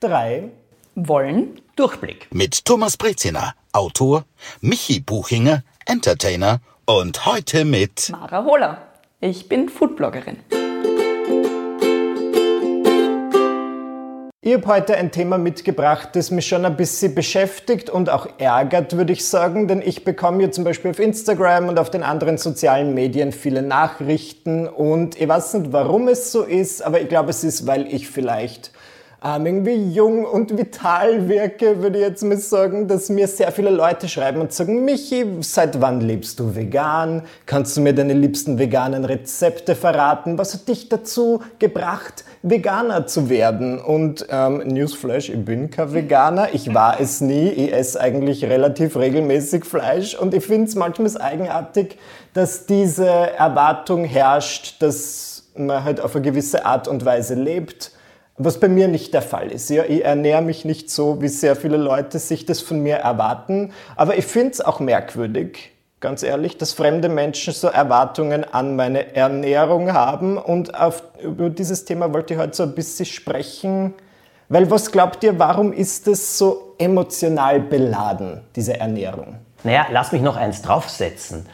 drei wollen Durchblick mit Thomas Breziner, Autor, Michi Buchinger, Entertainer und heute mit Mara Hohler. Ich bin Foodbloggerin. Ich habe heute ein Thema mitgebracht, das mich schon ein bisschen beschäftigt und auch ärgert, würde ich sagen, denn ich bekomme hier zum Beispiel auf Instagram und auf den anderen sozialen Medien viele Nachrichten und ich weiß nicht, warum es so ist, aber ich glaube, es ist, weil ich vielleicht ähm, irgendwie jung und vital wirke, würde ich jetzt mal sagen, dass mir sehr viele Leute schreiben und sagen, Michi, seit wann lebst du vegan? Kannst du mir deine liebsten veganen Rezepte verraten? Was hat dich dazu gebracht, Veganer zu werden? Und ähm, Newsflash, ich bin kein Veganer, ich war es nie, ich esse eigentlich relativ regelmäßig Fleisch und ich finde es manchmal eigenartig, dass diese Erwartung herrscht, dass man halt auf eine gewisse Art und Weise lebt was bei mir nicht der Fall ist. Ich ernähre mich nicht so, wie sehr viele Leute sich das von mir erwarten. Aber ich finde es auch merkwürdig, ganz ehrlich, dass fremde Menschen so Erwartungen an meine Ernährung haben. Und auf, über dieses Thema wollte ich heute so ein bisschen sprechen. Weil was glaubt ihr, warum ist es so emotional beladen, diese Ernährung? Naja, lass mich noch eins draufsetzen.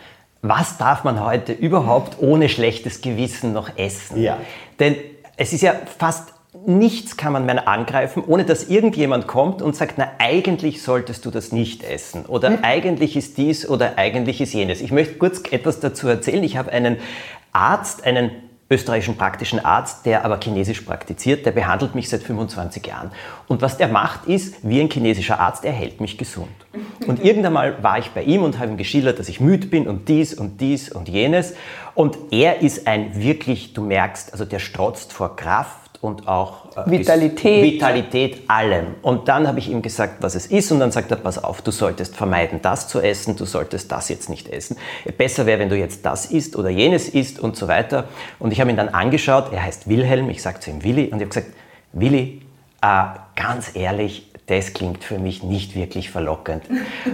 Was darf man heute überhaupt ohne schlechtes Gewissen noch essen? Ja. Denn es ist ja fast nichts kann man mehr angreifen, ohne dass irgendjemand kommt und sagt, na eigentlich solltest du das nicht essen oder mhm. eigentlich ist dies oder eigentlich ist jenes. Ich möchte kurz etwas dazu erzählen. Ich habe einen Arzt, einen österreichischen praktischen Arzt, der aber Chinesisch praktiziert, der behandelt mich seit 25 Jahren. Und was der macht, ist, wie ein chinesischer Arzt, er hält mich gesund. Und irgendwann mal war ich bei ihm und habe ihm geschildert, dass ich müde bin und dies und dies und jenes. Und er ist ein wirklich, du merkst, also der strotzt vor Kraft und auch äh, Vitalität. Vitalität allem. Und dann habe ich ihm gesagt, was es ist und dann sagt er, pass auf, du solltest vermeiden, das zu essen, du solltest das jetzt nicht essen. Besser wäre, wenn du jetzt das isst oder jenes isst und so weiter. Und ich habe ihn dann angeschaut, er heißt Wilhelm, ich sage zu ihm Willi und ich habe gesagt, Willi, äh, ganz ehrlich, das klingt für mich nicht wirklich verlockend.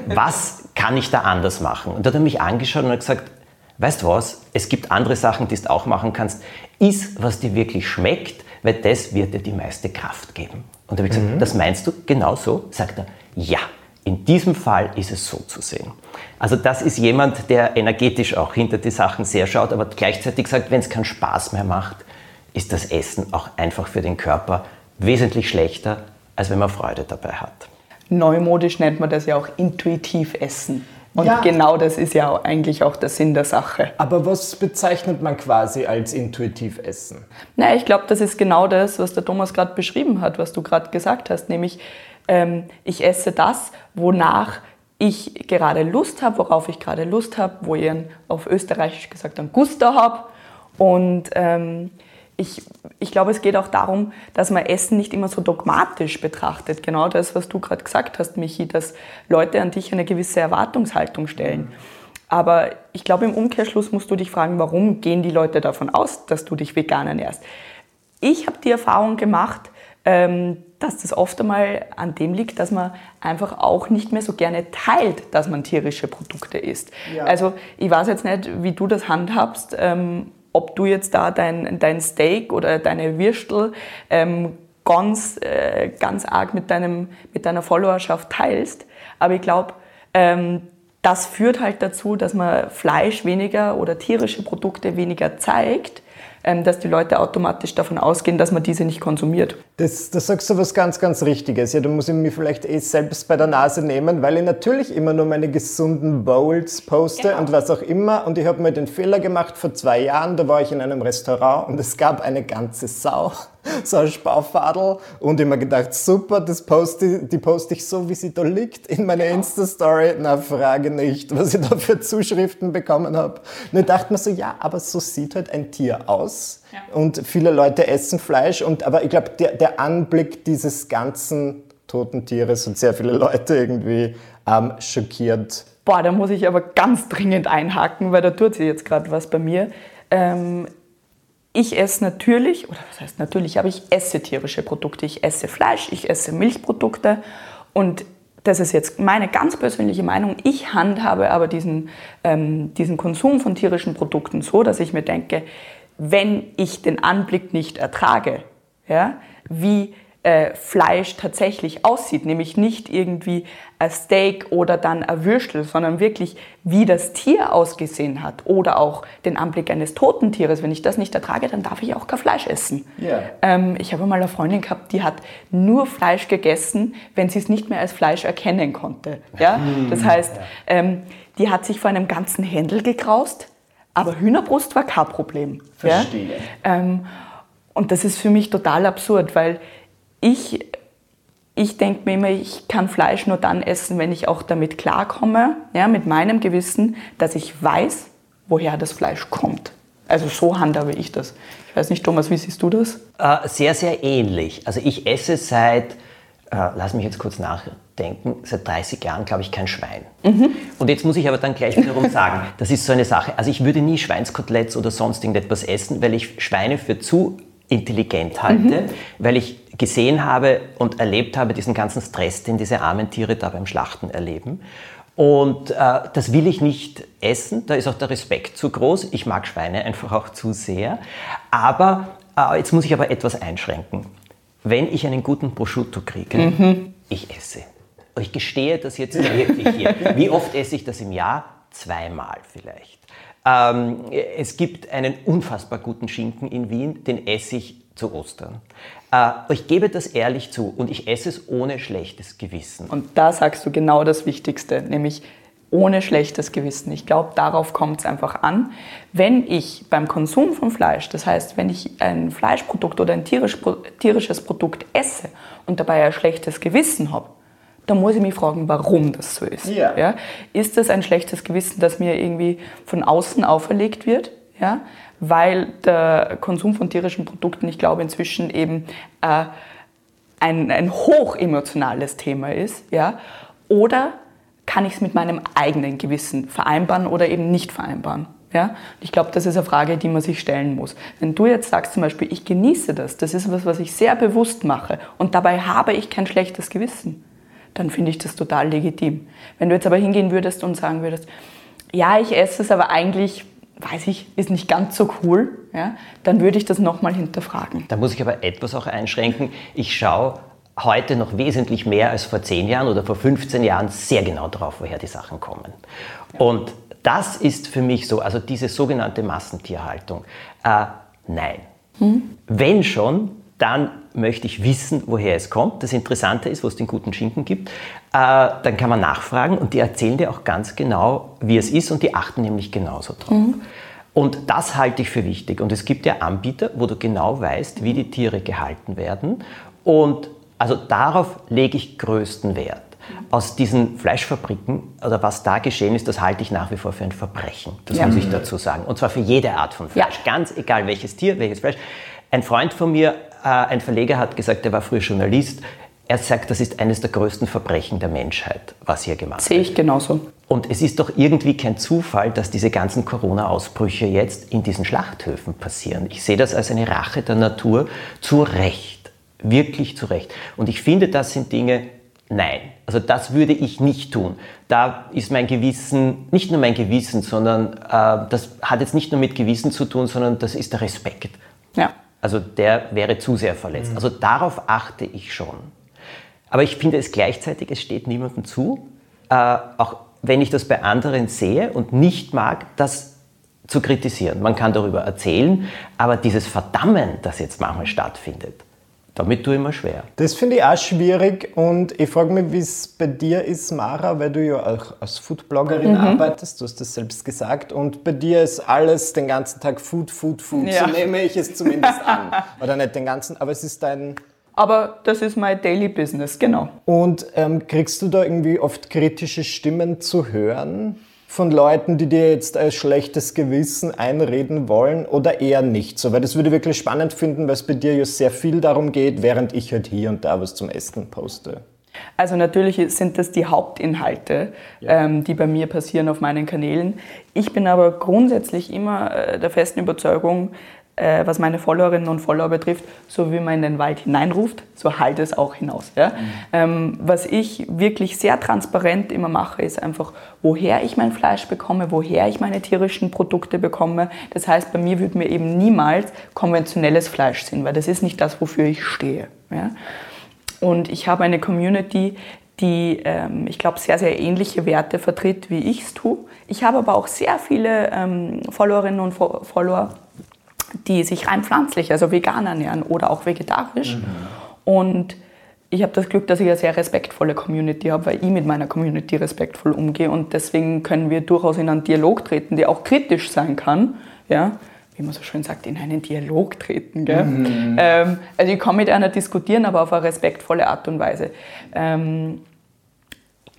Was kann ich da anders machen? Und dann hat er mich angeschaut und hat gesagt, weißt du was, es gibt andere Sachen, die du auch machen kannst. Iss, was dir wirklich schmeckt weil das wird dir die meiste Kraft geben. Und da habe ich gesagt, mhm. das meinst du genau so? Sagt er, ja. In diesem Fall ist es so zu sehen. Also das ist jemand, der energetisch auch hinter die Sachen sehr schaut, aber gleichzeitig sagt, wenn es keinen Spaß mehr macht, ist das Essen auch einfach für den Körper wesentlich schlechter, als wenn man Freude dabei hat. Neumodisch nennt man das ja auch intuitiv Essen. Und ja. genau das ist ja eigentlich auch der Sinn der Sache. Aber was bezeichnet man quasi als intuitiv Essen? Na, ich glaube, das ist genau das, was der Thomas gerade beschrieben hat, was du gerade gesagt hast, nämlich ähm, ich esse das, wonach ich gerade Lust habe, worauf ich gerade Lust habe, wo ich auf Österreichisch gesagt einen Guster habe. Und ähm, ich, ich glaube, es geht auch darum, dass man Essen nicht immer so dogmatisch betrachtet. Genau das, was du gerade gesagt hast, Michi, dass Leute an dich eine gewisse Erwartungshaltung stellen. Aber ich glaube, im Umkehrschluss musst du dich fragen, warum gehen die Leute davon aus, dass du dich vegan ernährst? Ich habe die Erfahrung gemacht, ähm, dass das oft einmal an dem liegt, dass man einfach auch nicht mehr so gerne teilt, dass man tierische Produkte isst. Ja. Also ich weiß jetzt nicht, wie du das handhabst, ähm, ob du jetzt da dein, dein Steak oder deine Würstel ähm, ganz, äh, ganz arg mit, deinem, mit deiner Followerschaft teilst. Aber ich glaube, ähm, das führt halt dazu, dass man Fleisch weniger oder tierische Produkte weniger zeigt dass die Leute automatisch davon ausgehen, dass man diese nicht konsumiert. Das, das sagst du was ganz, ganz Richtiges. Ja, da muss ich mich vielleicht eh selbst bei der Nase nehmen, weil ich natürlich immer nur meine gesunden Bowls poste genau. und was auch immer. Und ich habe mir den Fehler gemacht vor zwei Jahren, da war ich in einem Restaurant und es gab eine ganze Sau. so ein Spaufadel und ich mir gedacht, super, das poste, die poste ich so, wie sie da liegt in meiner genau. Insta-Story. Na, frage nicht, was ich da für Zuschriften bekommen habe. Und ich dachte mir so, ja, aber so sieht halt ein Tier aus. Ja. Und viele Leute essen Fleisch. Und, aber ich glaube, der, der Anblick dieses ganzen toten Tieres hat sehr viele Leute irgendwie ähm, schockiert. Boah, da muss ich aber ganz dringend einhaken, weil da tut sich jetzt gerade was bei mir. Ähm, ich esse natürlich, oder was heißt natürlich, aber ich esse tierische Produkte. Ich esse Fleisch, ich esse Milchprodukte und das ist jetzt meine ganz persönliche Meinung. Ich handhabe aber diesen, ähm, diesen Konsum von tierischen Produkten so, dass ich mir denke, wenn ich den Anblick nicht ertrage, ja, wie äh, Fleisch tatsächlich aussieht, nämlich nicht irgendwie ein Steak oder dann ein Würstel, sondern wirklich wie das Tier ausgesehen hat oder auch den Anblick eines toten Tieres. Wenn ich das nicht ertrage, dann darf ich auch kein Fleisch essen. Ja. Ähm, ich habe mal eine Freundin gehabt, die hat nur Fleisch gegessen, wenn sie es nicht mehr als Fleisch erkennen konnte. Ja? Das heißt, ähm, die hat sich vor einem ganzen Händel gekraust, aber Hühnerbrust war kein Problem. Verstehe. Ja? Ähm, und das ist für mich total absurd, weil ich, ich denke mir immer, ich kann Fleisch nur dann essen, wenn ich auch damit klarkomme, ja, mit meinem Gewissen, dass ich weiß, woher das Fleisch kommt. Also so handhabe ich das. Ich weiß nicht, Thomas, wie siehst du das? Äh, sehr, sehr ähnlich. Also ich esse seit, äh, lass mich jetzt kurz nachdenken, seit 30 Jahren, glaube ich, kein Schwein. Und jetzt muss ich aber dann gleich wiederum sagen, das ist so eine Sache. Also ich würde nie Schweinskoteletts oder sonst irgendetwas essen, weil ich Schweine für zu intelligent halte, weil ich gesehen habe und erlebt habe diesen ganzen Stress, den diese armen Tiere da beim Schlachten erleben. Und äh, das will ich nicht essen, da ist auch der Respekt zu groß. Ich mag Schweine einfach auch zu sehr. Aber äh, jetzt muss ich aber etwas einschränken. Wenn ich einen guten Prosciutto kriege, ich esse. Ich gestehe das jetzt wirklich hier. Wie oft esse ich das im Jahr? Zweimal vielleicht. Ähm, es gibt einen unfassbar guten Schinken in Wien, den esse ich zu Ostern. Äh, ich gebe das ehrlich zu und ich esse es ohne schlechtes Gewissen. Und da sagst du genau das Wichtigste, nämlich ohne schlechtes Gewissen. Ich glaube, darauf kommt es einfach an. Wenn ich beim Konsum von Fleisch, das heißt, wenn ich ein Fleischprodukt oder ein tierisch, tierisches Produkt esse und dabei ein schlechtes Gewissen habe, dann muss ich mich fragen, warum das so ist. Ja. Ist das ein schlechtes Gewissen, das mir irgendwie von außen auferlegt wird? Ja? Weil der Konsum von tierischen Produkten, ich glaube, inzwischen eben äh, ein, ein hochemotionales Thema ist. Ja? Oder kann ich es mit meinem eigenen Gewissen vereinbaren oder eben nicht vereinbaren? Ja? Ich glaube, das ist eine Frage, die man sich stellen muss. Wenn du jetzt sagst zum Beispiel, ich genieße das, das ist was, was ich sehr bewusst mache und dabei habe ich kein schlechtes Gewissen, dann finde ich das total legitim. Wenn du jetzt aber hingehen würdest und sagen würdest, ja, ich esse es, aber eigentlich, weiß ich, ist nicht ganz so cool, ja, dann würde ich das nochmal hinterfragen. Da muss ich aber etwas auch einschränken. Ich schaue heute noch wesentlich mehr als vor 10 Jahren oder vor 15 Jahren sehr genau drauf, woher die Sachen kommen. Und das ist für mich so, also diese sogenannte Massentierhaltung. Äh, nein. Wenn schon, dann möchte ich wissen, woher es kommt. Das Interessante ist, wo es den guten Schinken gibt. Äh, dann kann man nachfragen und die erzählen dir auch ganz genau, wie es ist und die achten nämlich genauso drauf. Und das halte ich für wichtig. Und es gibt ja Anbieter, wo du genau weißt, wie die Tiere gehalten werden. Und also darauf lege ich größten Wert. Aus diesen Fleischfabriken oder was da geschehen ist, das halte ich nach wie vor für ein Verbrechen. Das Ja. muss ich dazu sagen. Und zwar für jede Art von Fleisch. Ja. Ganz egal welches Tier, welches Fleisch. Ein Freund von mir, ein Verleger, hat gesagt, der war früher Journalist. Er sagt, das ist eines der größten Verbrechen der Menschheit, was hier gemacht Sehe wird. ich genauso. Und es ist doch irgendwie kein Zufall, dass diese ganzen Corona-Ausbrüche jetzt in diesen Schlachthöfen passieren. Ich sehe das als eine Rache der Natur zu Recht. Wirklich zu Recht. Und ich finde, das sind Dinge, nein. Also das würde ich nicht tun. Da ist mein Gewissen, nicht nur mein Gewissen, sondern äh, das hat jetzt nicht nur mit Gewissen zu tun, sondern das ist der Respekt. Ja. Also der wäre zu sehr verletzt. Also darauf achte ich schon. Aber ich finde es gleichzeitig, es steht niemandem zu, äh, auch wenn ich das bei anderen sehe und nicht mag, das zu kritisieren. Man kann darüber erzählen, aber dieses Verdammen, das jetzt manchmal stattfindet, damit tue ich mir schwer. Das finde ich auch schwierig und ich frage mich, wie es bei dir ist, Mara, weil du ja auch als Foodbloggerin arbeitest, du hast das selbst gesagt und bei dir ist alles den ganzen Tag Food, Food, Food, Ja. so nehme ich es zumindest an. Oder nicht den ganzen, aber es ist dein... Aber das ist mein Daily Business, genau. Und ähm, kriegst du da irgendwie oft kritische Stimmen zu hören von Leuten, die dir jetzt als schlechtes Gewissen einreden wollen oder eher nicht so? Weil das würde ich wirklich spannend finden, weil es bei dir ja sehr viel darum geht, während ich halt hier und da was zum Essen poste. Also natürlich sind das die Hauptinhalte, ähm, die bei mir passieren auf meinen Kanälen. Ich bin aber grundsätzlich immer äh, der festen Überzeugung, äh, was meine Followerinnen und Follower betrifft, so wie man in den Wald hineinruft, so halt es auch hinaus. Ja? Ähm, was ich wirklich sehr transparent immer mache, ist einfach, woher ich mein Fleisch bekomme, woher ich meine tierischen Produkte bekomme. Das heißt, bei mir wird mir eben niemals konventionelles Fleisch sind, weil das ist nicht das, wofür ich stehe. Ja? Und ich habe eine Community, die, ähm, ich glaube, sehr, sehr ähnliche Werte vertritt, wie ich es tue. Ich habe aber auch sehr viele ähm, Followerinnen und Fo Follower, die sich rein pflanzlich, also vegan ernähren oder auch vegetarisch. Mhm. Und ich habe das Glück, dass ich eine sehr respektvolle Community habe, weil ich mit meiner Community respektvoll umgehe und deswegen können wir durchaus in einen Dialog treten, der auch kritisch sein kann, ja, wie man so schön sagt, in einen Dialog treten. Gell? Mhm. Ähm, also ich kann mit einer diskutieren, aber auf eine respektvolle Art und Weise. Ähm,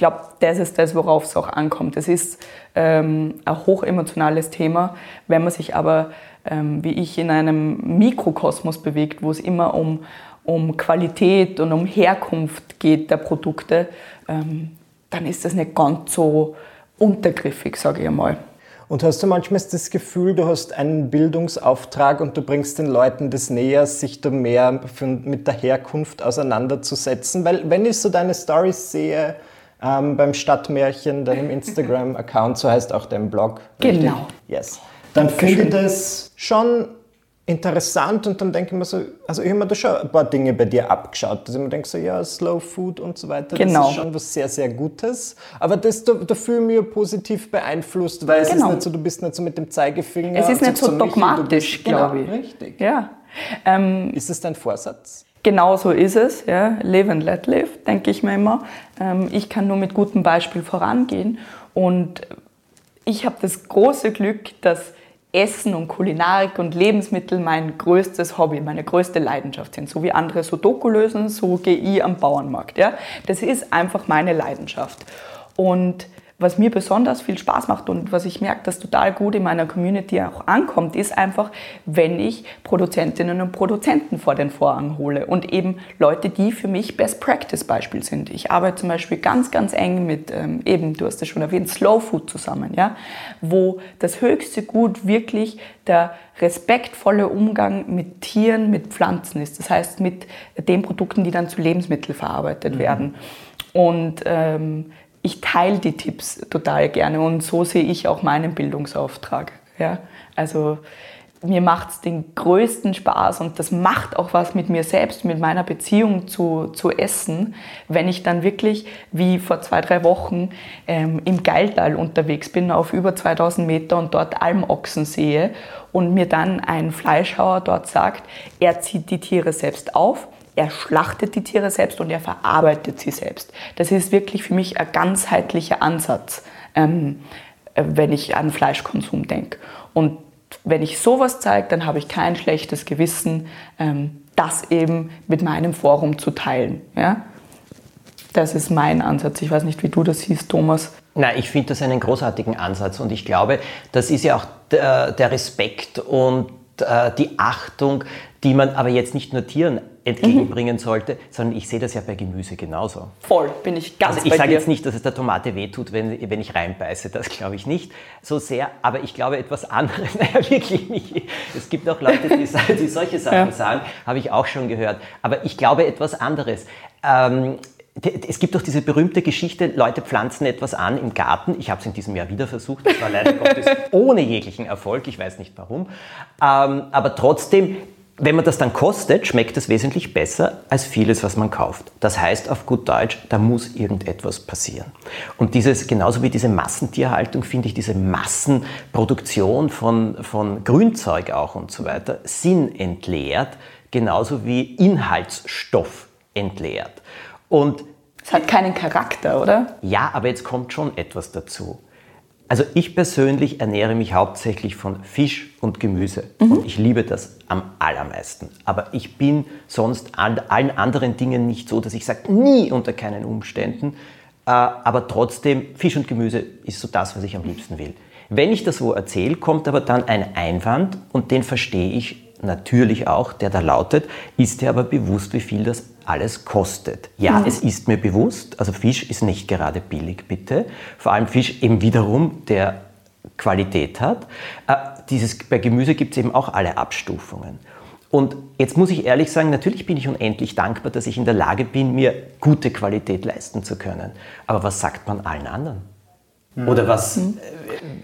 glaube, das ist das, worauf es auch ankommt. Es ist ähm, ein hochemotionales Thema, wenn man sich aber, ähm, wie ich, in einem Mikrokosmos bewegt, wo es immer um um Qualität und um Herkunft geht der Produkte, ähm, dann ist das nicht ganz so untergriffig, sage ich einmal. Und hast du manchmal das Gefühl, du hast einen Bildungsauftrag und du bringst den Leuten das näher, sich da mehr mit der Herkunft auseinanderzusetzen? Weil wenn ich so deine Stories sehe, ähm, beim Stadtmärchen, deinem Instagram-Account, so heißt auch dein Blog. Richtig? Genau. Yes. Dann finde ich das schon interessant und dann denke ich mir so, also ich habe mir da schon ein paar Dinge bei dir abgeschaut, dass ich mir denke so, ja, Slow Food und so weiter, genau. das ist schon was sehr, sehr Gutes, aber das, da, da fühle ich mich positiv beeinflusst, weil genau. es ist genau. nicht so, du bist nicht so mit dem Zeigefinger. Es ist nicht so dogmatisch, glaube ich. Genau, richtig. Ja. Ähm, ist es dein Vorsatz? Genau so ist es, ja. live and let live, denke ich mir immer. Ähm, ich kann nur mit gutem Beispiel vorangehen und ich habe das große Glück, dass Essen und Kulinarik und Lebensmittel mein größtes Hobby, meine größte Leidenschaft sind. So wie andere Sudoku lösen, so gehe ich am Bauernmarkt. Ja? Das ist einfach meine Leidenschaft. Und was mir besonders viel Spaß macht und was ich merke, dass total gut in meiner Community auch ankommt, ist einfach, wenn ich Produzentinnen und Produzenten vor den Vorhang hole und eben Leute, die für mich Best Practice Beispiel sind. Ich arbeite zum Beispiel ganz, ganz eng mit ähm, eben, du hast es schon erwähnt, Slow Food zusammen, ja, wo das höchste Gut wirklich der respektvolle Umgang mit Tieren, mit Pflanzen ist. Das heißt mit den Produkten, die dann zu Lebensmitteln verarbeitet mhm. werden. Und ähm, ich teile die Tipps total gerne und so sehe ich auch meinen Bildungsauftrag. Ja? Also mir macht es den größten Spaß und das macht auch was mit mir selbst, mit meiner Beziehung zu, zu Essen, wenn ich dann wirklich, wie vor zwei, drei Wochen, ähm, im Geiltal unterwegs bin, auf über 2000 Meter und dort Almochsen sehe und mir dann ein Fleischhauer dort sagt, er zieht die Tiere selbst auf, er schlachtet die Tiere selbst und er verarbeitet sie selbst. Das ist wirklich für mich ein ganzheitlicher Ansatz, ähm, äh, wenn ich an Fleischkonsum denke. Und wenn ich sowas zeige, dann habe ich kein schlechtes Gewissen, ähm, das eben mit meinem Forum zu teilen. Ja? Das ist mein Ansatz. Ich weiß nicht, wie du das siehst, Thomas. Nein, ich finde das einen großartigen Ansatz und ich glaube, das ist ja auch der, der Respekt und äh, die Achtung, die man aber jetzt nicht nur Tieren entgegenbringen mhm. sollte, sondern ich sehe das ja bei Gemüse genauso. Voll, bin ich ganz Also ich sage jetzt nicht, dass es der Tomate wehtut, wenn, wenn ich reinbeiße, das glaube ich nicht so sehr, aber ich glaube etwas anderes, naja wirklich nicht. Es gibt auch Leute, die, die solche Sachen ja. sagen, habe ich auch schon gehört, aber ich glaube etwas anderes. Ähm, es gibt doch diese berühmte Geschichte, Leute pflanzen etwas an im Garten. Ich habe es in diesem Jahr wieder versucht, das war leider Gottes ohne jeglichen Erfolg, ich weiß nicht warum. Ähm, aber trotzdem, wenn man das dann kostet, schmeckt es wesentlich besser als vieles, was man kauft. Das heißt auf gut Deutsch, da muss irgendetwas passieren. Und dieses, genauso wie diese Massentierhaltung, finde ich diese Massenproduktion von, von Grünzeug auch und so weiter sinnentleert, genauso wie Inhaltsstoff entleert. Und es hat keinen Charakter, oder? Ja, aber jetzt kommt schon etwas dazu. Also ich persönlich ernähre mich hauptsächlich von Fisch und Gemüse mhm. und ich liebe das am allermeisten. Aber ich bin sonst an allen anderen Dingen nicht so, dass ich sage, nie unter keinen Umständen. Äh, aber trotzdem, Fisch und Gemüse ist so das, was ich am liebsten will. Wenn ich das so erzähle, kommt aber dann ein Einwand und den verstehe ich natürlich auch, der da lautet, ist dir aber bewusst, wie viel das alles kostet. Ja, mhm. es ist mir bewusst, also Fisch ist nicht gerade billig, bitte. Vor allem Fisch eben wiederum, der Qualität hat. Äh, dieses, bei Gemüse gibt es eben auch alle Abstufungen. Und jetzt muss ich ehrlich sagen, natürlich bin ich unendlich dankbar, dass ich in der Lage bin, mir gute Qualität leisten zu können. Aber was sagt man allen anderen? Oder was, mhm.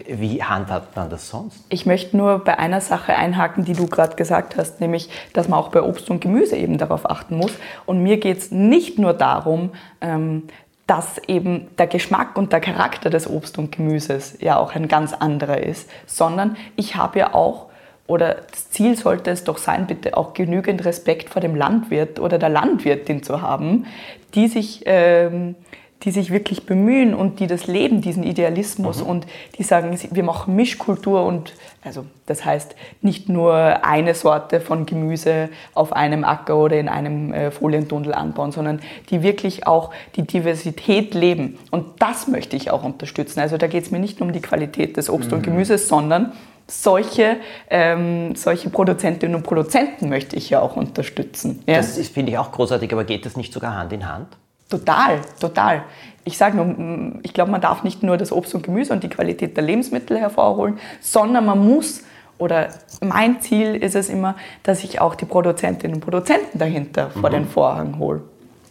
wie handhabt man das sonst? Ich möchte nur bei einer Sache einhaken, die du gerade gesagt hast, nämlich, dass man auch bei Obst und Gemüse eben darauf achten muss. Und mir geht es nicht nur darum, ähm, dass eben der Geschmack und der Charakter des Obst und Gemüses ja auch ein ganz anderer ist, sondern ich habe ja auch, oder das Ziel sollte es doch sein, bitte auch genügend Respekt vor dem Landwirt oder der Landwirtin zu haben, die sich... Ähm, die sich wirklich bemühen und die das leben, diesen Idealismus mhm. und die sagen, wir machen Mischkultur und also das heißt nicht nur eine Sorte von Gemüse auf einem Acker oder in einem äh, Folientunnel anbauen, sondern die wirklich auch die Diversität leben. Und das möchte ich auch unterstützen. Also da geht es mir nicht nur um die Qualität des Obst mhm. und Gemüses, sondern solche, ähm, solche Produzentinnen und Produzenten möchte ich ja auch unterstützen. Ja? Das finde ich auch großartig, aber geht das nicht sogar Hand in Hand? Total, total. Ich sage nur, ich glaube, man darf nicht nur das Obst und Gemüse und die Qualität der Lebensmittel hervorholen, sondern man muss, oder mein Ziel ist es immer, dass ich auch die Produzentinnen und Produzenten dahinter mhm. vor den Vorhang hole.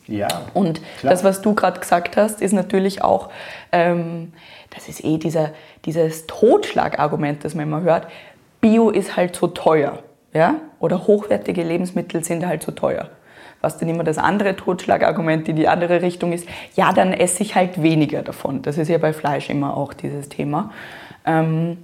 Ja, und klar. das, was du gerade gesagt hast, ist natürlich auch, ähm, das ist eh dieser, dieses Totschlagargument, das man immer hört, Bio ist halt so teuer. Ja? Oder hochwertige Lebensmittel sind halt so teuer was dann immer das andere Totschlagargument in die andere Richtung ist, ja, dann esse ich halt weniger davon. Das ist ja bei Fleisch immer auch dieses Thema. Ähm,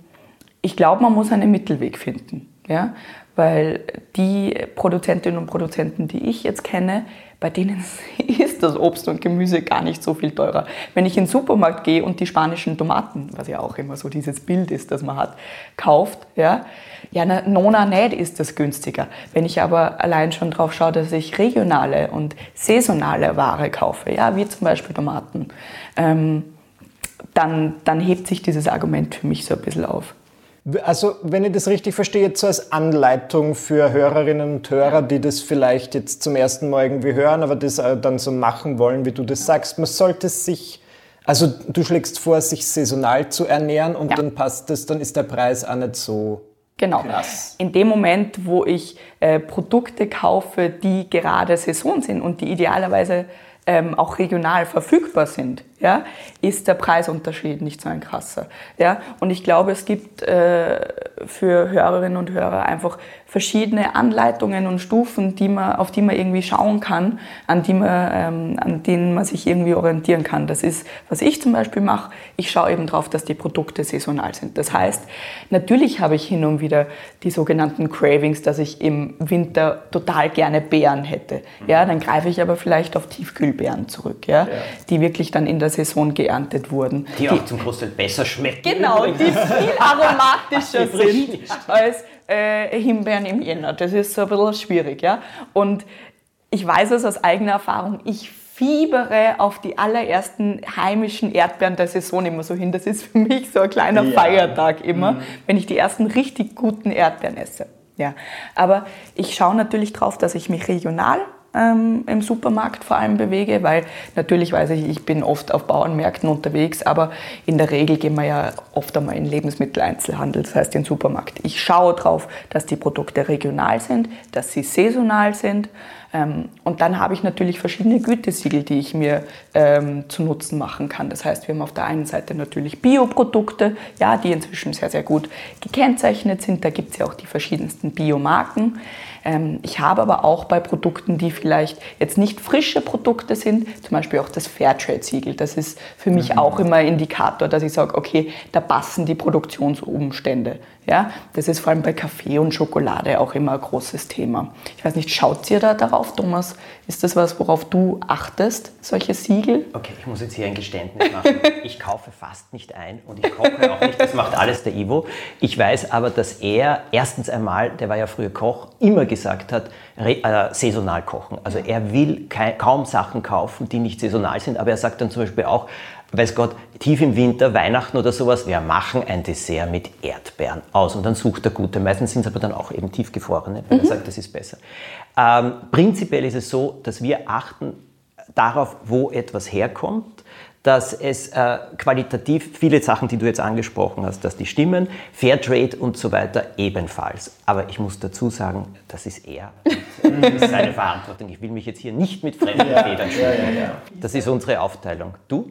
ich glaube, man muss einen Mittelweg finden. Ja? Weil die Produzentinnen und Produzenten, die ich jetzt kenne, bei denen ist das Obst und Gemüse gar nicht so viel teurer. Wenn ich in den Supermarkt gehe und die spanischen Tomaten, was ja auch immer so dieses Bild ist, das man hat, kauft, ja, ja, na, nona nicht ist das günstiger. Wenn ich aber allein schon drauf schaue, dass ich regionale und saisonale Ware kaufe, ja, wie zum Beispiel Tomaten, ähm, dann, dann hebt sich dieses Argument für mich so ein bisschen auf. Also, wenn ich das richtig verstehe, jetzt so als Anleitung für Hörerinnen und Hörer, die das vielleicht jetzt zum ersten Mal irgendwie hören, aber das dann so machen wollen, wie du das sagst, man sollte sich, also du schlägst vor, sich saisonal zu ernähren und ja. dann passt das, dann ist der Preis auch nicht so Genau. Krass. In dem Moment, wo ich äh, Produkte kaufe, die gerade Saison sind und die idealerweise ähm, auch regional verfügbar sind, ja, ist der Preisunterschied nicht so ein krasser. Ja? Und ich glaube, es gibt äh, für Hörerinnen und Hörer einfach verschiedene Anleitungen und Stufen, die man, auf die man irgendwie schauen kann, an, die man, ähm, an denen man sich irgendwie orientieren kann. Das ist, was ich zum Beispiel mache, ich schaue eben darauf, dass die Produkte saisonal sind. Das heißt, natürlich habe ich hin und wieder die sogenannten Cravings, dass ich im Winter total gerne Beeren hätte. Ja, dann greife ich aber vielleicht auf Tiefkühlbeeren zurück, ja, ja. die wirklich dann in der Saison geerntet wurden. Die, die auch zum Großteil besser schmecken. Genau, die viel aromatischer sind als äh, Himbeeren im Jänner. Das ist so ein bisschen schwierig. Ja? Und ich weiß es aus eigener Erfahrung, ich fiebere auf die allerersten heimischen Erdbeeren der Saison immer so hin. Das ist für mich so ein kleiner ja. Feiertag immer, mhm. wenn ich die ersten richtig guten Erdbeeren esse. Ja. Aber ich schaue natürlich drauf, dass ich mich regional ähm, im Supermarkt vor allem bewege, weil natürlich weiß ich, ich bin oft auf Bauernmärkten unterwegs, aber in der Regel gehen wir ja oft einmal in Lebensmitteleinzelhandel, das heißt in den Supermarkt. Ich schaue darauf, dass die Produkte regional sind, dass sie saisonal sind ähm, und dann habe ich natürlich verschiedene Gütesiegel, die ich mir ähm, zu Nutzen machen kann. Das heißt, wir haben auf der einen Seite natürlich Bioprodukte, ja, die inzwischen sehr, sehr gut gekennzeichnet sind. Da gibt es ja auch die verschiedensten Biomarken. Ähm, ich habe aber auch bei Produkten, die vielleicht jetzt nicht frische Produkte sind, zum Beispiel auch das Fairtrade-Siegel. Das ist für mich mhm. auch immer Indikator, dass ich sage, okay, da passen die Produktionsumstände. Ja, das ist vor allem bei Kaffee und Schokolade auch immer ein großes Thema. Ich weiß nicht, schaut ihr da darauf, Thomas? Ist das was, worauf du achtest, solche Siegel? Okay, ich muss jetzt hier ein Geständnis machen. Ich kaufe fast nicht ein und ich koche auch nicht. Das macht alles der Ivo. Ich weiß aber, dass er erstens einmal, der war ja früher Koch, immer gesagt hat, äh, saisonal kochen. Also er will kaum Sachen kaufen, die nicht saisonal sind, aber er sagt dann zum Beispiel auch, weiß Gott, tief im Winter, Weihnachten oder sowas, wir machen ein Dessert mit Erdbeeren aus und dann sucht er gute. Meistens sind es aber dann auch eben tiefgefrorene, weil mhm. er sagt, das ist besser. Ähm, prinzipiell ist es so, dass wir achten darauf, wo etwas herkommt, dass es äh, qualitativ viele Sachen, die du jetzt angesprochen hast, dass die stimmen, Fairtrade und so weiter ebenfalls. Aber ich muss dazu sagen, das ist er. Das ist seine Verantwortung. Ich will mich jetzt hier nicht mit fremden Federn. Ja, ja, ja. Das ist unsere Aufteilung. Du?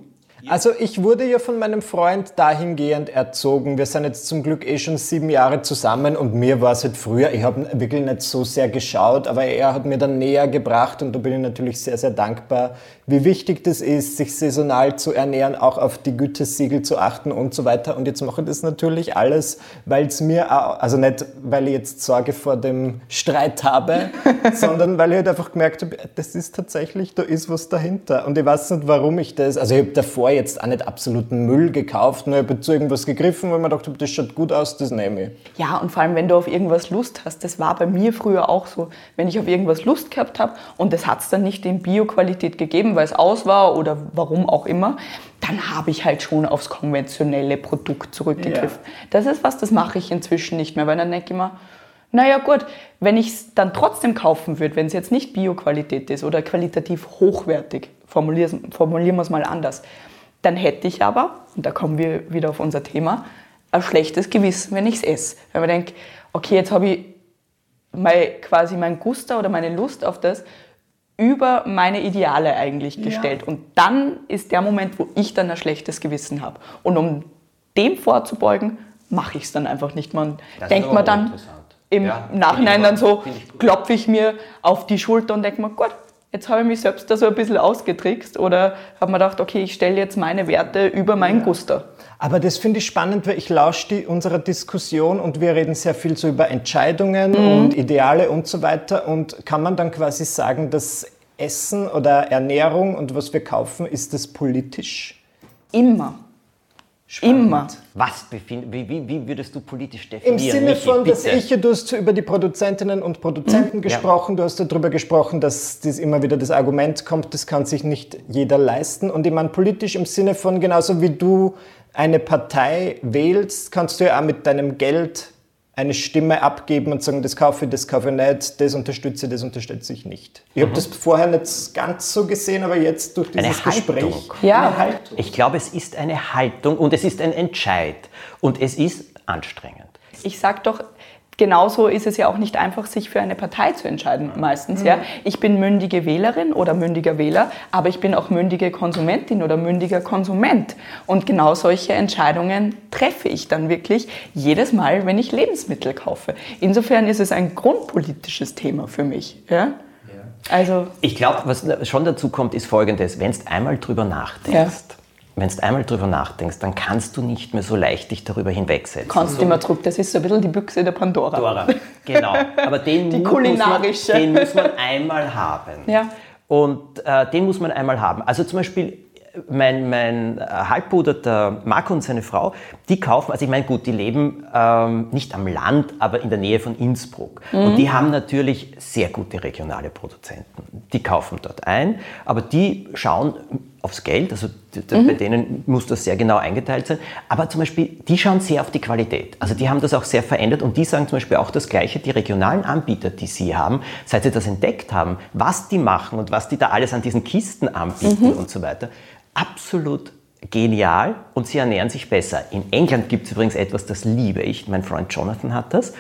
Also ich wurde ja von meinem Freund dahingehend erzogen. Wir sind jetzt zum Glück eh schon sieben Jahre zusammen und mir war es halt früher, ich habe wirklich nicht so sehr geschaut, aber er hat mir dann näher gebracht und da bin ich natürlich sehr, sehr dankbar, wie wichtig das ist, sich saisonal zu ernähren, auch auf die Gütesiegel zu achten und so weiter. Und jetzt mache ich das natürlich alles, weil es mir, auch, also nicht, weil ich jetzt Sorge vor dem Streit habe, sondern weil ich halt einfach gemerkt habe, das ist tatsächlich, da ist was dahinter. Und ich weiß nicht, warum ich das, also ich habe davor jetzt auch nicht absoluten Müll gekauft, nur ich habe zu irgendwas gegriffen, weil mir gedacht habe, das schaut gut aus, das nehme ich. Ja, und vor allem, wenn du auf irgendwas Lust hast, das war bei mir früher auch so, wenn ich auf irgendwas Lust gehabt habe und das hat es dann nicht in Bio-Qualität gegeben, weil es aus war oder warum auch immer, dann habe ich halt schon aufs konventionelle Produkt zurückgegriffen. Ja. Das ist was, das mache ich inzwischen nicht mehr, weil dann denke ich immer, naja gut, wenn ich es dann trotzdem kaufen würde, wenn es jetzt nicht Bio-Qualität ist oder qualitativ hochwertig, formulieren wir es mal anders, dann hätte ich aber, und da kommen wir wieder auf unser Thema, ein schlechtes Gewissen, wenn ich es esse. Wenn man denkt, okay, jetzt habe ich mal quasi mein Guster oder meine Lust auf das über meine Ideale eigentlich gestellt. Ja. Und dann ist der Moment, wo ich dann ein schlechtes Gewissen habe. Und um dem vorzubeugen, mache ich es dann einfach nicht. Man das denkt man dann im ja, Nachhinein dann so, klopfe ich mir auf die Schulter und denke mir, Gott, jetzt habe ich mich selbst da so ein bisschen ausgetrickst oder habe mir gedacht, okay, ich stelle jetzt meine Werte über meinen ja. Guster. Aber das finde ich spannend, weil ich lausche unserer Diskussion und wir reden sehr viel so über Entscheidungen mhm. und Ideale und so weiter. Und kann man dann quasi sagen, dass Essen oder Ernährung und was wir kaufen, ist das politisch? Immer. Spannend. Immer. Was befind, wie, wie, wie, würdest du politisch definieren? Im Sinne Michi, von, dass ich, du hast über die Produzentinnen und Produzenten mhm. gesprochen, ja. du hast darüber gesprochen, dass das immer wieder das Argument kommt, das kann sich nicht jeder leisten. Und ich meine politisch im Sinne von, genauso wie du eine Partei wählst, kannst du ja auch mit deinem Geld eine Stimme abgeben und sagen, das kaufe ich, das kaufe ich nicht, das unterstütze, das unterstütze ich nicht. Ich mhm. habe das vorher nicht ganz so gesehen, aber jetzt durch dieses eine Gespräch. Haltung. Ja. Eine Haltung. Ich glaube, es ist eine Haltung und es ist ein Entscheid und es ist anstrengend. Ich sage doch, genauso ist es ja auch nicht einfach, sich für eine Partei zu entscheiden, meistens. Mhm. Ja. Ich bin mündige Wählerin oder mündiger Wähler, aber ich bin auch mündige Konsumentin oder mündiger Konsument. Und genau solche Entscheidungen treffe ich dann wirklich jedes Mal, wenn ich Lebensmittel kaufe. Insofern ist es ein grundpolitisches Thema für mich. Ja. Also, ich glaube, was schon dazu kommt, ist Folgendes. Wenn du einmal drüber nachdenkst, ja wenn du einmal drüber nachdenkst, dann kannst du nicht mehr so leicht dich darüber hinwegsetzen. Kannst du immer drüber, das ist so ein bisschen die Büchse der Pandora. Pandora, genau. Aber den, die kulinarische. Muss man, den muss man einmal haben. Ja. Und äh, den muss man einmal haben. Also zum Beispiel mein, mein äh, Halbbruder, der Marco und seine Frau, die kaufen, also ich meine, gut, die leben ähm, nicht am Land, aber in der Nähe von Innsbruck. Mhm. Und die haben natürlich sehr gute regionale Produzenten. Die kaufen dort ein, aber die schauen aufs Geld, also mhm. bei denen muss das sehr genau eingeteilt sein. Aber zum Beispiel, die schauen sehr auf die Qualität. Also die haben das auch sehr verändert und die sagen zum Beispiel auch das Gleiche, die regionalen Anbieter, die sie haben, seit sie das entdeckt haben, was die machen und was die da alles an diesen Kisten anbieten mhm. und so weiter absolut genial und sie ernähren sich besser. In England gibt es übrigens etwas, das liebe ich. Mein Freund Jonathan hat das.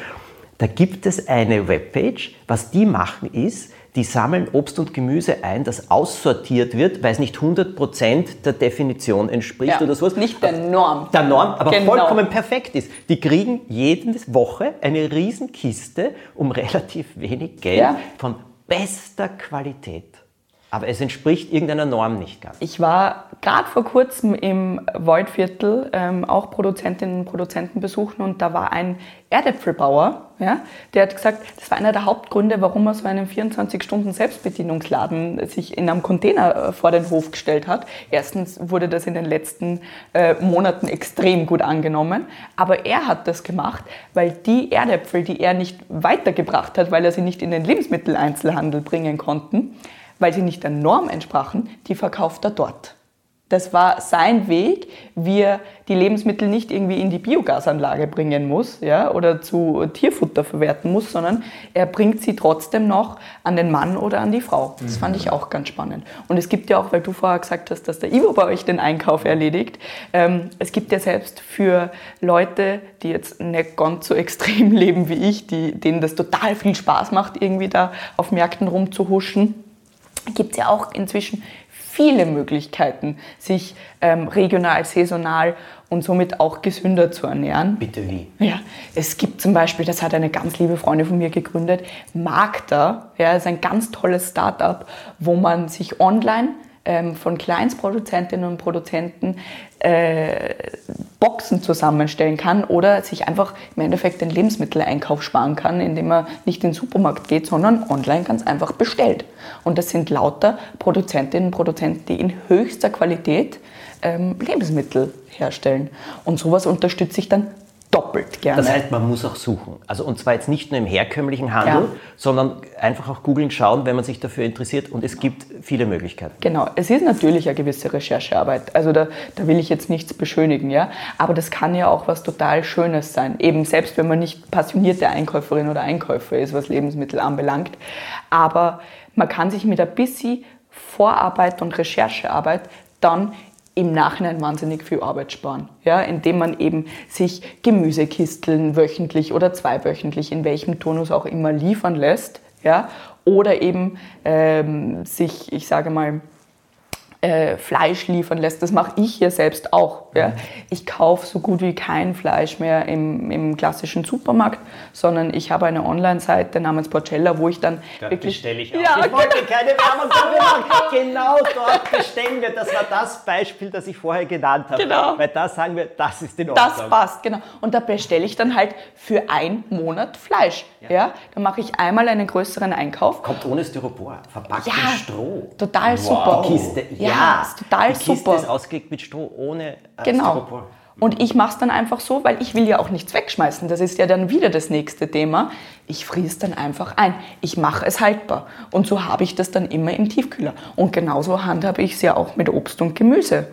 Da gibt es eine Webpage. Was die machen ist, die sammeln Obst und Gemüse ein, das aussortiert wird, weil es nicht 100% der Definition entspricht ja, oder sowas. Nicht der Norm. Der Norm, aber genau. vollkommen perfekt ist. Die kriegen jede Woche eine Riesenkiste um relativ wenig Geld ja. von bester Qualität. Aber es entspricht irgendeiner Norm nicht ganz. Ich war gerade vor kurzem im Voidviertel ähm, auch Produzentinnen und Produzenten besuchen und da war ein Erdäpfelbauer, ja, der hat gesagt, das war einer der Hauptgründe, warum er so einen 24-Stunden-Selbstbedienungsladen sich in einem Container äh, vor den Hof gestellt hat. Erstens wurde das in den letzten äh, Monaten extrem gut angenommen, aber er hat das gemacht, weil die Erdäpfel, die er nicht weitergebracht hat, weil er sie nicht in den Lebensmitteleinzelhandel bringen konnten, weil sie nicht der Norm entsprachen, die verkauft er dort. Das war sein Weg, wie er die Lebensmittel nicht irgendwie in die Biogasanlage bringen muss ja, oder zu Tierfutter verwerten muss, sondern er bringt sie trotzdem noch an den Mann oder an die Frau. Das fand ich auch ganz spannend. Und es gibt ja auch, weil du vorher gesagt hast, dass der Ivo bei euch den Einkauf erledigt, ähm, es gibt ja selbst für Leute, die jetzt nicht ganz so extrem leben wie ich, die, denen das total viel Spaß macht, irgendwie da auf Märkten rumzuhuschen, gibt es ja auch inzwischen viele Möglichkeiten, sich ähm, regional, saisonal und somit auch gesünder zu ernähren. Bitte wie? Ja, es gibt zum Beispiel, das hat eine ganz liebe Freundin von mir gegründet, Magda, ja, ist ein ganz tolles Startup, wo man sich online ähm, von Kleinstproduzentinnen und Produzenten äh, Boxen zusammenstellen kann oder sich einfach im Endeffekt den Lebensmitteleinkauf sparen kann, indem man nicht in den Supermarkt geht, sondern online ganz einfach bestellt. Und das sind lauter Produzentinnen und Produzenten, die in höchster Qualität ähm, Lebensmittel herstellen. Und sowas unterstütze ich dann doppelt gerne. Das heißt, man muss auch suchen. Also und zwar jetzt nicht nur im herkömmlichen Handel, ja. sondern einfach auch googeln, schauen, wenn man sich dafür interessiert. Und es gibt viele Möglichkeiten. Genau, es ist natürlich eine gewisse Recherchearbeit. Also da, da will ich jetzt nichts beschönigen, ja. Aber das kann ja auch was total Schönes sein. Eben selbst wenn man nicht passionierte Einkäuferin oder Einkäufer ist, was Lebensmittel anbelangt. Aber man kann sich mit ein bisschen Vorarbeit und Recherchearbeit dann im Nachhinein wahnsinnig viel Arbeit sparen, ja, indem man eben sich Gemüsekisteln wöchentlich oder zweiwöchentlich in welchem Turnus auch immer liefern lässt, ja, oder eben ähm, sich, ich sage mal, äh, Fleisch liefern lässt. Das mache ich ja selbst auch. Ja. Mhm. Ich kaufe so gut wie kein Fleisch mehr im, im klassischen Supermarkt, sondern ich habe eine Online-Seite namens Porcella, wo ich dann da wirklich... bestelle ich auch. Ja, ich wollte genau. keine Werbung dafür machen. Genau dort bestellen wir. Das war das Beispiel, das ich vorher genannt habe. Genau. Weil da sagen wir, das ist in Ordnung. Das passt, genau. Und da bestelle ich dann halt für einen Monat Fleisch. Ja. ja. Dann mache ich einmal einen größeren Einkauf. Kommt ohne Styropor, verpackt ja, in Stroh. Total wow. super. Die Kiste, ja. Ja, ist total die Kiste super. ist ausgelegt mit Stroh, ohne äh, genau. Styropor. Und ich mache es dann einfach so, weil ich will ja auch nichts wegschmeißen. Das ist ja dann wieder das nächste Thema. Ich friere es dann einfach ein. Ich mache es haltbar. Und so habe ich das dann immer im Tiefkühler. Und genauso handhabe ich es ja auch mit Obst und Gemüse,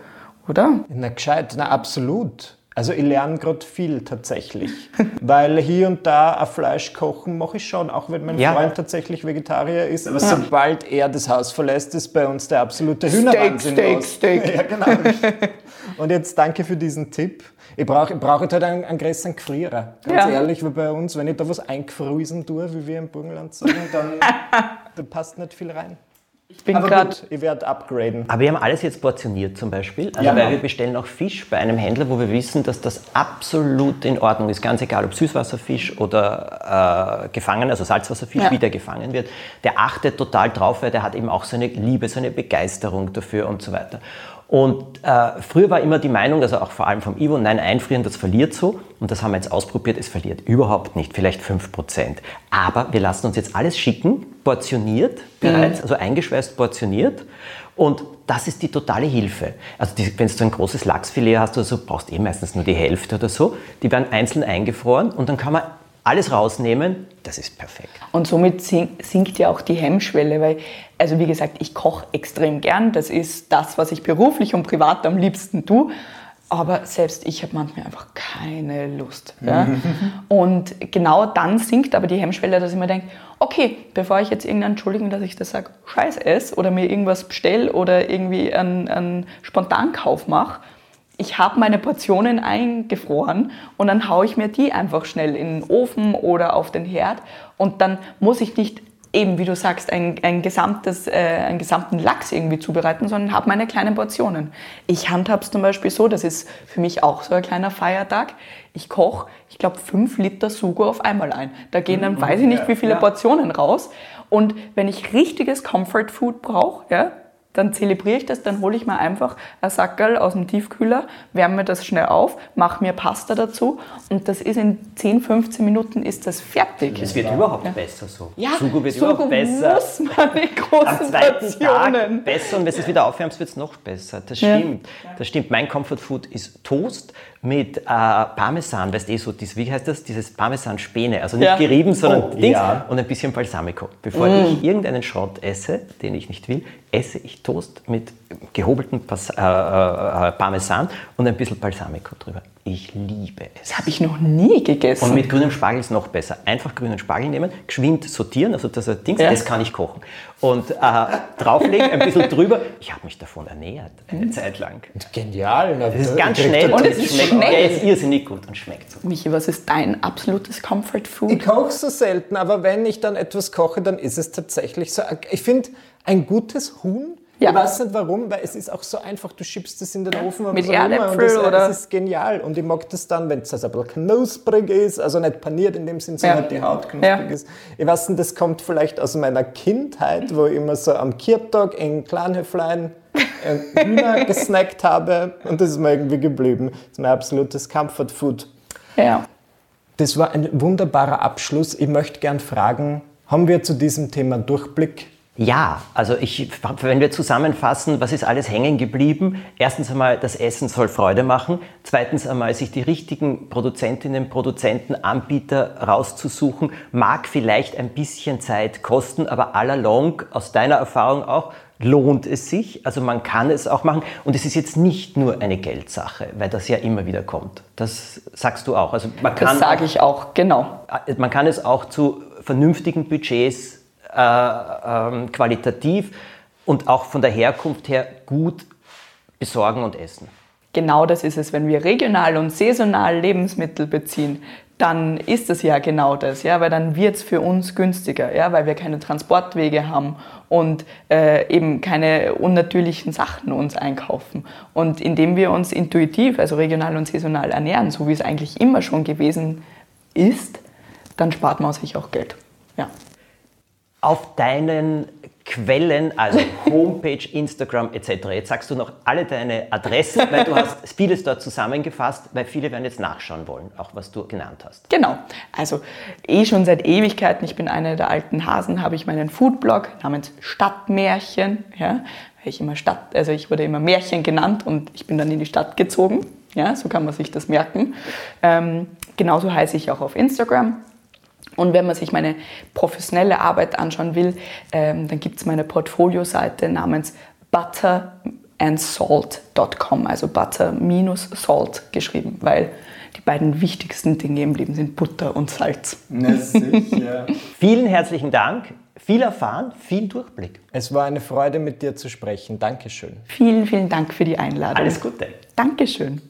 oder? Na gescheit, na absolut. Also ich lerne gerade viel tatsächlich, weil hier und da ein Fleisch kochen mache ich schon, auch wenn mein ja. Freund tatsächlich Vegetarier ist. Aber ja. sobald er das Haus verlässt, ist bei uns der absolute Hühnerwahnsinn Steak, los. Steak, Steak. Ja, genau. Und jetzt danke für diesen Tipp. Ich brauche ich brauch halt einen, einen größeren Gefrierer. Ganz ja. ehrlich, weil bei uns, wenn ich da was eingefriesen tue, wie wir im Burgenland sagen, dann, dann passt nicht viel rein. Ich bin gerade. Ich werde upgraden. Aber wir haben alles jetzt portioniert zum Beispiel. Also ja. weil wir bestellen auch Fisch bei einem Händler, wo wir wissen, dass das absolut in Ordnung ist. Ganz egal, ob Süßwasserfisch oder äh, gefangen, also Salzwasserfisch, ja. wie der gefangen wird. Der achtet total drauf, weil der hat eben auch seine Liebe, seine Begeisterung dafür und so weiter. Und äh, früher war immer die Meinung, also auch vor allem vom Ivo, nein, einfrieren, das verliert so. Und das haben wir jetzt ausprobiert, es verliert überhaupt nicht, vielleicht 5%. Aber wir lassen uns jetzt alles schicken, portioniert bereits, mhm. also eingeschweißt portioniert. Und das ist die totale Hilfe. Also wenn du so ein großes Lachsfilet hast oder so, brauchst du eh meistens nur die Hälfte oder so. Die werden einzeln eingefroren und dann kann man alles rausnehmen, das ist perfekt. Und somit sinkt ja auch die Hemmschwelle, weil, also wie gesagt, ich koche extrem gern, das ist das, was ich beruflich und privat am liebsten tue. Aber selbst ich habe manchmal einfach keine Lust. Ja? und genau dann sinkt aber die Hemmschwelle, dass ich mir denke, okay, bevor ich jetzt irgendeinen entschuldigen, dass ich das sage, scheiß es oder mir irgendwas bestelle oder irgendwie einen, einen Spontankauf mache, ich habe meine Portionen eingefroren und dann haue ich mir die einfach schnell in den Ofen oder auf den Herd und dann muss ich nicht eben, wie du sagst, ein, ein gesamtes, äh, einen gesamten Lachs irgendwie zubereiten, sondern habe meine kleinen Portionen. Ich handhabe es zum Beispiel so, das ist für mich auch so ein kleiner Feiertag. Ich koche, ich glaube, fünf Liter Sugo auf einmal ein. Da gehen dann, mhm, weiß ich nicht, wie viele ja. Portionen raus. Und wenn ich richtiges Comfort Food brauche, ja, dann zelebriere ich das, dann hole ich mir einfach ein Sackerl aus dem Tiefkühler, wärme mir das schnell auf, mache mir Pasta dazu und das ist in 10, 15 Minuten ist das fertig. Es wird ja. überhaupt ja. besser so. Ja, Sugo wird Sugo überhaupt besser. muss man die großen Portionen. Besser und wenn du es wieder aufwärmst, wird es noch besser. Das stimmt. Das stimmt. Mein Comfort Food ist Toast mit äh, Parmesan, weißt du, eh so, dieses, wie heißt das? Dieses Parmesan-Späne. Also nicht ja. gerieben, sondern oh, Dings ja. und ein bisschen Balsamico. Bevor mm. ich irgendeinen Schrott esse, den ich nicht will, esse ich Toast mit gehobeltem Pas äh, äh, Parmesan und ein bisschen Balsamico drüber. Ich liebe es. Das habe ich noch nie gegessen. Und mit grünem Spargel ist noch besser. Einfach grünen Spargel nehmen, geschwind sortieren, also das Ding, Ja. das kann ich kochen. Und äh, drauflegen, ein bisschen drüber. Ich habe mich davon ernährt, eine Zeit lang. Genial. Na, Es ist ganz schnell Und es ist schmeckt schnell. Ja, ist irrsinnig gut und schmeckt so. Michi, was ist dein absolutes Comfort Food? Ich koche so selten, aber wenn ich dann etwas koche, dann ist es tatsächlich so. Ich finde, ein gutes Huhn, Ja. ich weiß nicht warum, weil es ist auch so einfach, du schiebst es in den Ofen und Mit so immer und Erdäpfel es, oder- es ist genial. Und ich mag das dann, wenn es also ein bisschen knusprig ist, also nicht paniert in dem Sinn, sondern Ja. halt die Haut knusprig Ja. ist. Ich weiß nicht, das kommt vielleicht aus meiner Kindheit, wo ich immer so am Kirtag in Kleinhöflein äh, Hühner gesnackt habe und das ist mir irgendwie geblieben. Das ist mein absolutes Comfort Food. Ja. Das war ein wunderbarer Abschluss. Ich möchte gern fragen, haben wir zu diesem Thema Durchblick? Ja, also ich, wenn wir zusammenfassen, was ist alles hängen geblieben? Erstens einmal, das Essen soll Freude machen. Zweitens einmal, sich die richtigen Produzentinnen, Produzenten, Anbieter rauszusuchen, mag vielleicht ein bisschen Zeit kosten, aber allalong, aus deiner Erfahrung auch, lohnt es sich. Also man kann es auch machen. Und es ist jetzt nicht nur eine Geldsache, weil das ja immer wieder kommt. Das sagst du auch. Also man kann Das sage ich auch, genau. man kann es auch zu vernünftigen Budgets äh, ähm, qualitativ und auch von der Herkunft her gut besorgen und essen. Genau das ist es. Wenn wir regional und saisonal Lebensmittel beziehen, dann ist es ja genau das, ja, weil dann wird es für uns günstiger, ja, weil wir keine Transportwege haben und äh, eben keine unnatürlichen Sachen uns einkaufen. Und indem wir uns intuitiv, also regional und saisonal ernähren, so wie es eigentlich immer schon gewesen ist, dann spart man sich auch Geld. Ja. Auf deinen Quellen, also Homepage, Instagram etc. Jetzt sagst du noch alle deine Adressen, weil du hast vieles dort zusammengefasst, weil viele werden jetzt nachschauen wollen, auch was du genannt hast. Genau. Also eh schon seit Ewigkeiten, ich bin eine der alten Hasen, habe ich meinen Foodblog namens Stadtmärchen. Ja, weil ich immer Stadt, also ich wurde immer Märchen genannt und ich bin dann in die Stadt gezogen. Ja, so kann man sich das merken. Ähm, genauso heiße ich auch auf Instagram. Und wenn man sich meine professionelle Arbeit anschauen will, ähm, dann gibt es meine Portfolio-Seite namens butterandsalt.com, also butter minus salt geschrieben, weil die beiden wichtigsten Dinge im Leben sind Butter und Salz. Na sicher. Vielen herzlichen Dank, viel erfahren, viel Durchblick. es war eine Freude, mit dir zu sprechen. Dankeschön. Vielen, vielen Dank für die Einladung. Alles Gute. Dankeschön.